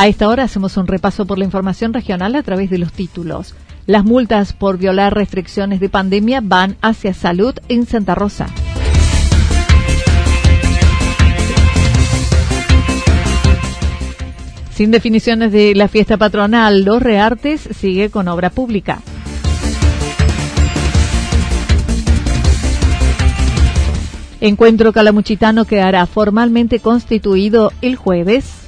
A esta hora hacemos un repaso por la información regional a través de los títulos. Las multas por violar restricciones de pandemia van hacia salud en Santa Rosa. Sin definiciones de la fiesta patronal, Los Reartes sigue con obra pública. Encuentro calamuchitano quedará formalmente constituido el jueves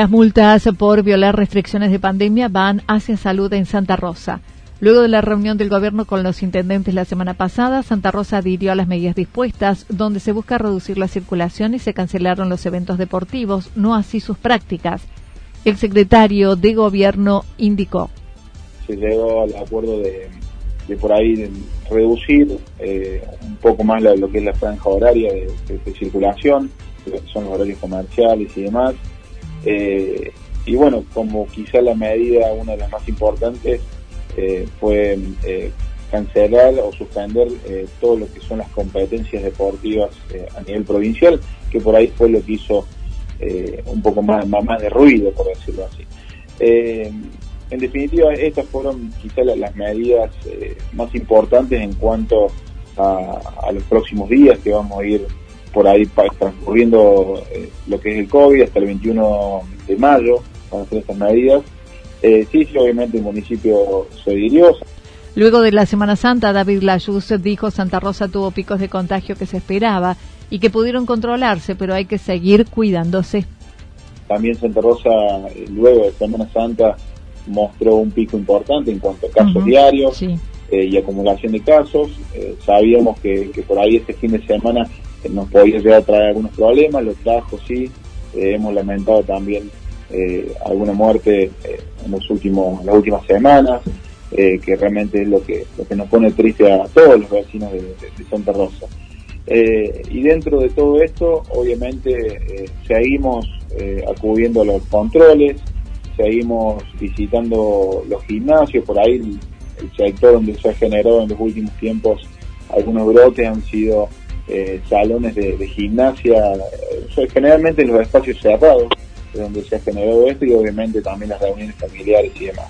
Las multas por violar restricciones de pandemia van hacia salud en Santa Rosa. Luego de la reunión del gobierno con los intendentes la semana pasada, Santa Rosa adhirió a las medidas dispuestas, donde se busca reducir la circulación y se cancelaron los eventos deportivos, no así sus prácticas. El secretario de gobierno indicó. Se llegó al acuerdo de, por ahí reducir eh, un poco más lo que es la franja horaria de, de circulación, que son los horarios comerciales y demás eh, y bueno, como quizá la medida, una de las más importantes, eh, fue eh, cancelar o suspender todo lo que son las competencias deportivas a nivel provincial, que por ahí fue lo que hizo un poco más, más, de ruido, por decirlo así. en definitiva, estas fueron quizá las, medidas más importantes en cuanto a, a los próximos días que vamos a ir por ahí transcurriendo eh, lo que es el COVID hasta el 21 de mayo para hacer estas medidas. Eh, sí, sí, obviamente el municipio se adhirió. Luego de la Semana Santa, David Layuz dijo Santa Rosa tuvo picos de contagio que se esperaba y que pudieron controlarse, pero hay que seguir cuidándose. También Santa Rosa, eh, luego de Semana Santa, mostró un pico importante en cuanto a casos diarios y acumulación de casos. sabíamos que, que por ahí este fin de semana nos podía llegar a traer algunos problemas, lo trajo sí, eh, hemos lamentado también eh, alguna muerte eh, en los últimos, las últimas semanas, que realmente es lo que, lo que nos pone triste a todos los vecinos de, Santa Rosa. y dentro de todo esto, obviamente, seguimos acudiendo a los controles, seguimos visitando los gimnasios, por ahí el sector donde se ha generado en los últimos tiempos algunos brotes han sido eh, salones de, gimnasia, eh, generalmente en los espacios cerrados, donde se ha generado esto y obviamente también las reuniones familiares y demás.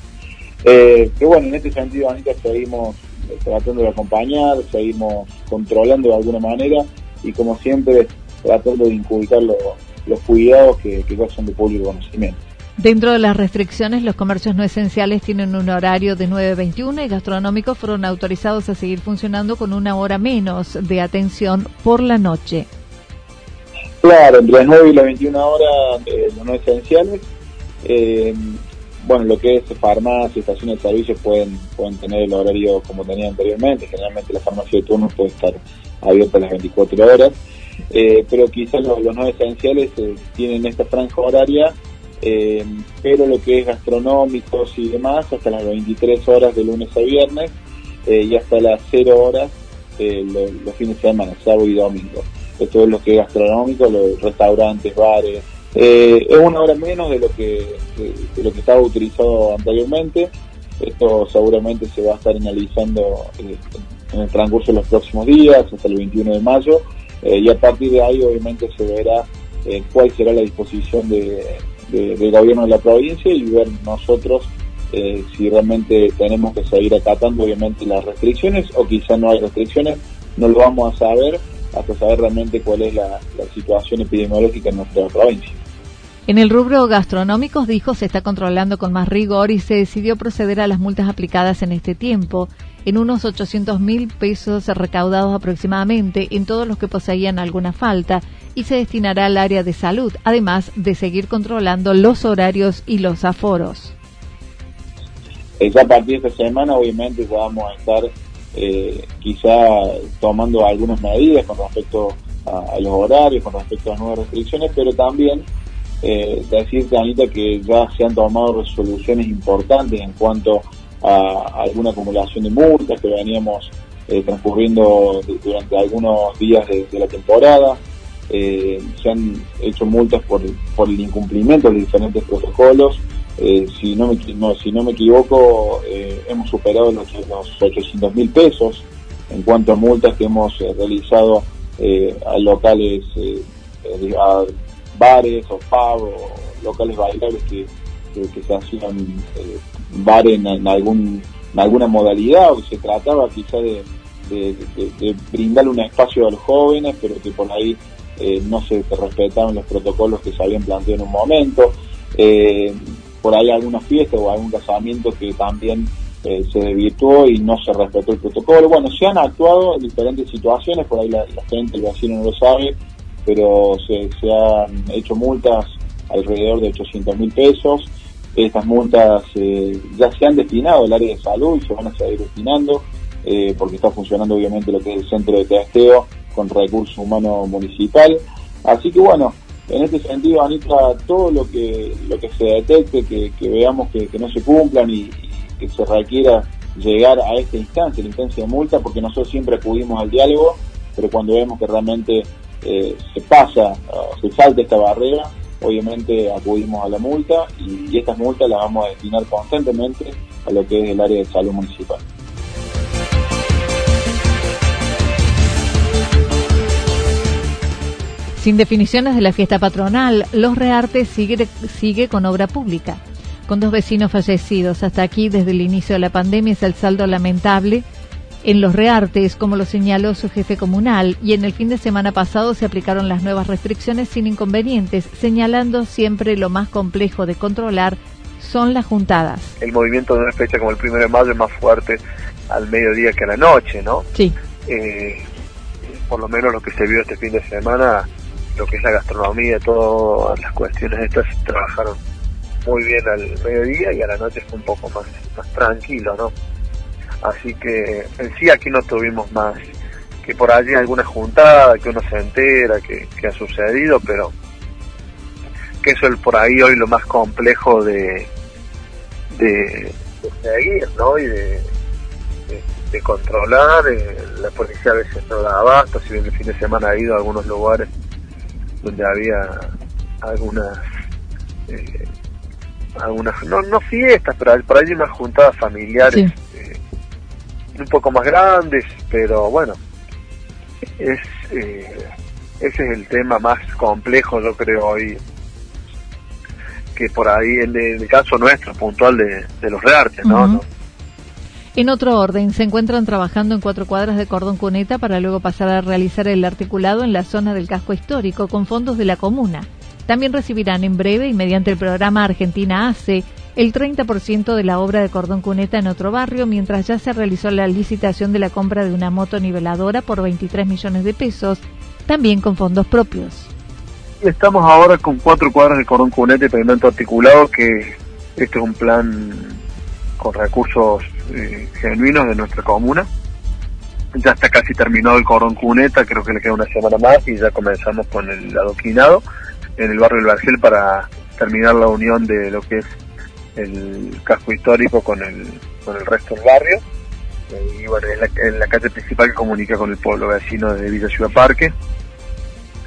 Eh, pero bueno, en este sentido, Anita, seguimos tratando de acompañar, seguimos controlando de alguna manera y como siempre tratando de inculcar los cuidados que, que gozan de público conocimiento. Dentro de las restricciones, los comercios no esenciales tienen un horario de 9.21 y gastronómicos fueron autorizados a seguir funcionando con una hora menos de atención por la noche. Claro, entre las 9 y las 21 horas, eh, los no esenciales. Eh, bueno, lo que es farmacia, estaciones de servicio pueden, pueden tener el horario como tenía anteriormente. Generalmente la farmacia de turno puede estar abierta las 24 horas. Eh, pero quizás los, no esenciales tienen esta franja horaria eh, pero lo que es gastronómicos y demás, hasta las 23 horas de lunes a viernes eh, y hasta las 0 horas eh, los, fines de semana, sábado y domingo. Esto es lo que es gastronómico, los restaurantes, bares. es una hora menos de lo que de, lo que estaba utilizado anteriormente. Esto seguramente se va a estar analizando en el transcurso de los próximos días, hasta el 21 de mayo, y a partir de ahí obviamente se verá cuál será la disposición de, del gobierno de la provincia y ver nosotros eh, si realmente tenemos que seguir acatando obviamente las restricciones o quizá no hay restricciones, no lo vamos a saber hasta saber realmente cuál es la, situación epidemiológica en nuestra provincia. En el rubro gastronómico, dijo, se está controlando con más rigor y se decidió proceder a las multas aplicadas en este tiempo, en unos 800 mil pesos recaudados aproximadamente en todos los que poseían alguna falta y se destinará al área de salud, además de seguir controlando los horarios y los aforos. Ya a partir de esta semana, obviamente, vamos a estar eh, quizá tomando algunas medidas con respecto a, los horarios, con respecto a nuevas restricciones, pero también eh, decirte, Anita, que ya se han tomado resoluciones importantes en cuanto a, alguna acumulación de multas que veníamos eh, transcurriendo durante algunos días de la temporada eh, se han hecho multas por, por el incumplimiento de diferentes protocolos. Eh, si, no me, si no me equivoco, eh, hemos superado los, los 800 mil pesos en cuanto a multas que hemos realizado a locales, a bares o pubs locales bailables que, que, se hacían bar en, algún, en alguna modalidad o que se trataba quizá de, de, de, brindarle un espacio a los jóvenes, pero que por ahí eh, no se respetaban los protocolos que se habían planteado en un momento. Eh, por ahí alguna fiesta o algún casamiento que también eh, se desvirtuó y no se respetó el protocolo. Bueno, se han actuado en diferentes situaciones, por ahí la, gente, el vecino no lo sabe, pero se, han hecho multas alrededor de 800 mil pesos. Estas multas ya se han destinado al área de salud y se van a seguir destinando, porque está funcionando obviamente lo que es el centro de testeo con recursos humanos municipal. Así que bueno, en este sentido, Anita, todo lo que lo que se detecte, que, veamos que, no se cumplan y, que se requiera llegar a esta instancia, la instancia de multa, porque nosotros siempre acudimos al diálogo, pero cuando vemos que realmente eh, se pasa, se salta esta barrera, obviamente acudimos a la multa y estas multas las vamos a destinar constantemente a lo que es el área de salud municipal. Sin definiciones de la fiesta patronal, Los Reartes sigue, sigue con obra pública, con dos vecinos fallecidos. Hasta aquí, desde el inicio de la pandemia, es el saldo lamentable en Los Reartes, como lo señaló su jefe comunal, y en el fin de semana pasado se aplicaron las nuevas restricciones sin inconvenientes, señalando siempre lo más complejo de controlar son las juntadas. El movimiento de una fecha como el primero de mayo es más fuerte al mediodía que a la noche, ¿no? Sí. Eh, por lo menos lo que se vio este fin de semana lo que es la gastronomía, todas las cuestiones estas trabajaron muy bien al mediodía y a la noche fue un poco más, más tranquilo, ¿no? Así que en sí aquí no tuvimos más que por allí alguna juntada, que uno se entera que, ha sucedido, pero que eso es por ahí hoy lo más complejo de, de, seguir, ¿no? Y de, de, controlar. Eh, la policía a veces no da abasto, si bien el fin de semana ha ido a algunos lugares donde había algunas eh, algunas no, no fiestas pero por allí más juntadas familiares eh, un poco más grandes pero bueno es eh, ese es el tema más complejo yo creo hoy que por ahí en el caso nuestro puntual de, los reartes, ¿no? En otro orden, se encuentran trabajando en cuatro cuadras de cordón cuneta para luego pasar a realizar el articulado en la zona del casco histórico con fondos de la comuna. También recibirán en breve y mediante el programa Argentina ACE el 30% de la obra de cordón cuneta en otro barrio, mientras ya se realizó la licitación de la compra de una moto niveladora por 23 millones de pesos, también con fondos propios. Estamos ahora con cuatro cuadras de cordón cuneta y pavimento articulado, que este es un plan con recursos eh, genuinos de nuestra comuna. Ya está casi terminado el cordón cuneta, creo que le queda una semana más y ya comenzamos con el adoquinado en el barrio del Vergel para terminar la unión de lo que es el casco histórico con el, con el resto del barrio. Y bueno, es la, la calle principal que comunica con el pueblo vecino de Villa Ciudad Parque.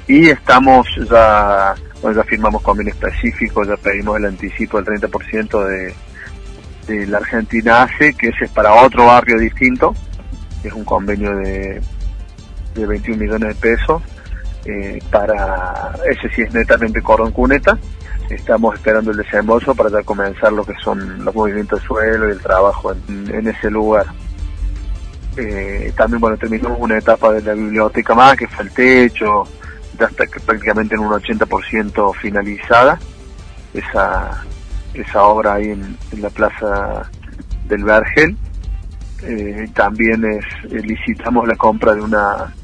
Y estamos ya, bueno, ya firmamos convenio específico, ya pedimos el anticipo del 30% de, de la Argentina hace, que ese es para otro barrio distinto, es un convenio de, de 21 millones de pesos, eh, para, ese sí es netamente cordón cuneta, estamos esperando el desembolso para ya comenzar lo que son los movimientos de suelo y el trabajo en, ese lugar. Eh, también bueno terminamos una etapa de la biblioteca más que fue el techo ya está prácticamente en un 80% finalizada esa esa obra ahí en, la plaza del Vergel. Eh, también es, eh, licitamos la compra de una,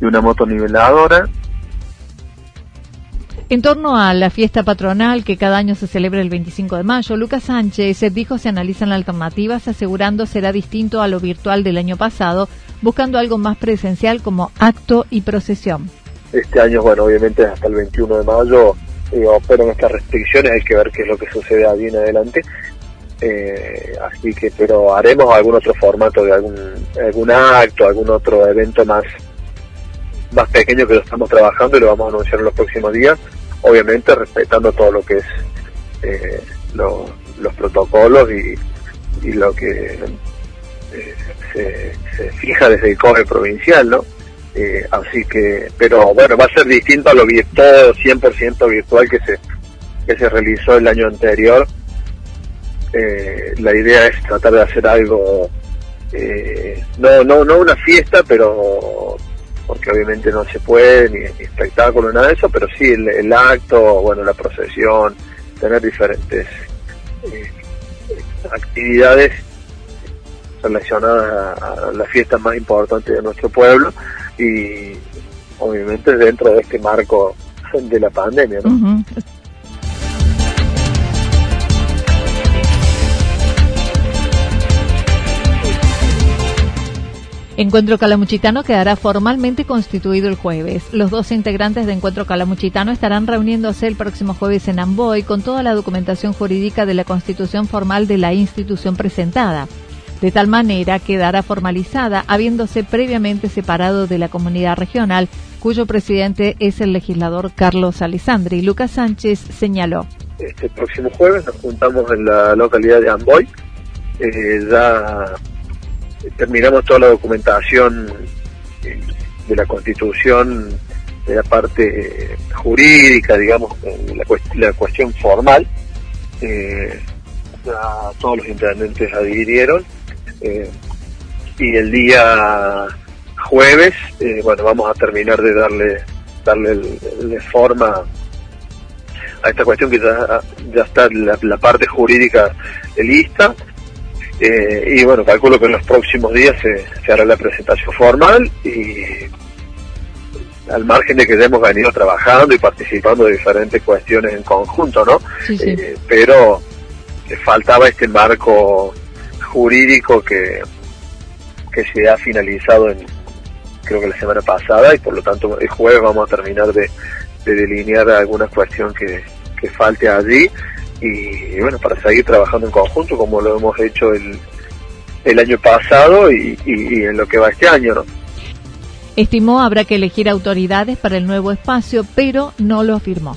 de una moto niveladora. En torno a la fiesta patronal que cada año se celebra el 25 de mayo, Lucas Sánchez dijo se analizan alternativas asegurando será distinto a lo virtual del año pasado, buscando algo más presencial como acto y procesión. Este año, bueno, obviamente hasta el 21 de mayo pero en estas restricciones, hay que ver qué es lo que sucede allí en adelante. Eh, así que, pero haremos algún otro formato de algún, algún acto, algún otro evento más, más pequeño que lo estamos trabajando y lo vamos a anunciar en los próximos días, obviamente respetando todo lo que es eh, los protocolos y, lo que eh, se, fija desde el COGE provincial, ¿no? Eh, así que, pero bueno, va a ser distinto a lo virtual, 100% virtual que se, que se realizó el año anterior. Eh, la idea es tratar de hacer algo, eh, no, no, no una fiesta, pero porque obviamente no se puede, ni, espectáculo, nada de eso, pero sí el, acto, bueno, la procesión, tener diferentes actividades relacionadas a, a las fiestas más importantes de nuestro pueblo y obviamente dentro de este marco de la pandemia. ¿no? Encuentro Calamuchitano quedará formalmente constituido el jueves. Los dos integrantes de Encuentro Calamuchitano estarán reuniéndose el próximo jueves en Amboy con toda la documentación jurídica de la constitución formal de la institución presentada de tal manera quedará formalizada, habiéndose previamente separado de la comunidad regional, cuyo presidente es el legislador Carlos Alessandri. Lucas Sánchez señaló. Este próximo jueves nos juntamos en la localidad de Amboy. Eh, ya terminamos toda la documentación eh, de la constitución, de la parte jurídica, digamos, la, cuestión formal. Eh, todos los intendentes adhirieron eh, y el día jueves, eh, bueno, vamos a terminar de darle darle forma a esta cuestión que ya, ya está la, parte jurídica lista. Eh, y bueno, calculo que en los próximos días se, hará la presentación formal y al margen de que ya hemos venido trabajando y participando de diferentes cuestiones en conjunto, ¿no? pero faltaba este marco jurídico que, que se ha finalizado en creo que la semana pasada y por lo tanto el jueves vamos a terminar de, delinear alguna cuestión que, que falte allí y, bueno, para seguir trabajando en conjunto como lo hemos hecho el, el año pasado y, y, en lo que va este año, ¿no? Estimó habrá que elegir autoridades para el nuevo espacio, pero no lo afirmó.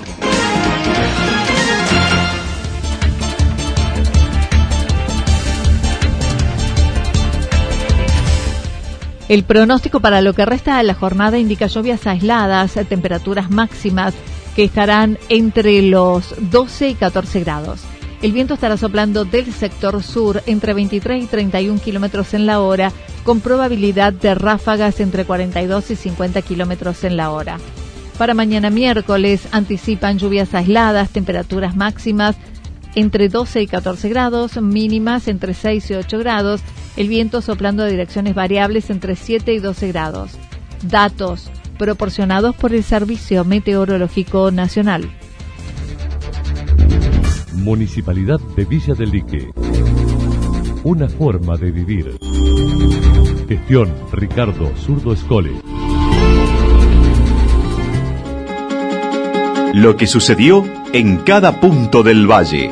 El pronóstico para lo que resta de la jornada indica lluvias aisladas, temperaturas máximas que estarán entre los 12 y 14 grados. El viento estará soplando del sector sur entre 23 y 31 kilómetros en la hora, con probabilidad de ráfagas entre 42 y 50 kilómetros en la hora. Para mañana miércoles anticipan lluvias aisladas, temperaturas máximas entre 12 y 14 grados, mínimas entre 6 y 8 grados, el viento soplando a direcciones variables entre 7 y 12 grados. Datos proporcionados por el Servicio Meteorológico Nacional. Municipalidad de Villa del Lique. Una forma de vivir. Gestión Ricardo Zurdo Escole. Lo que sucedió en cada punto del valle.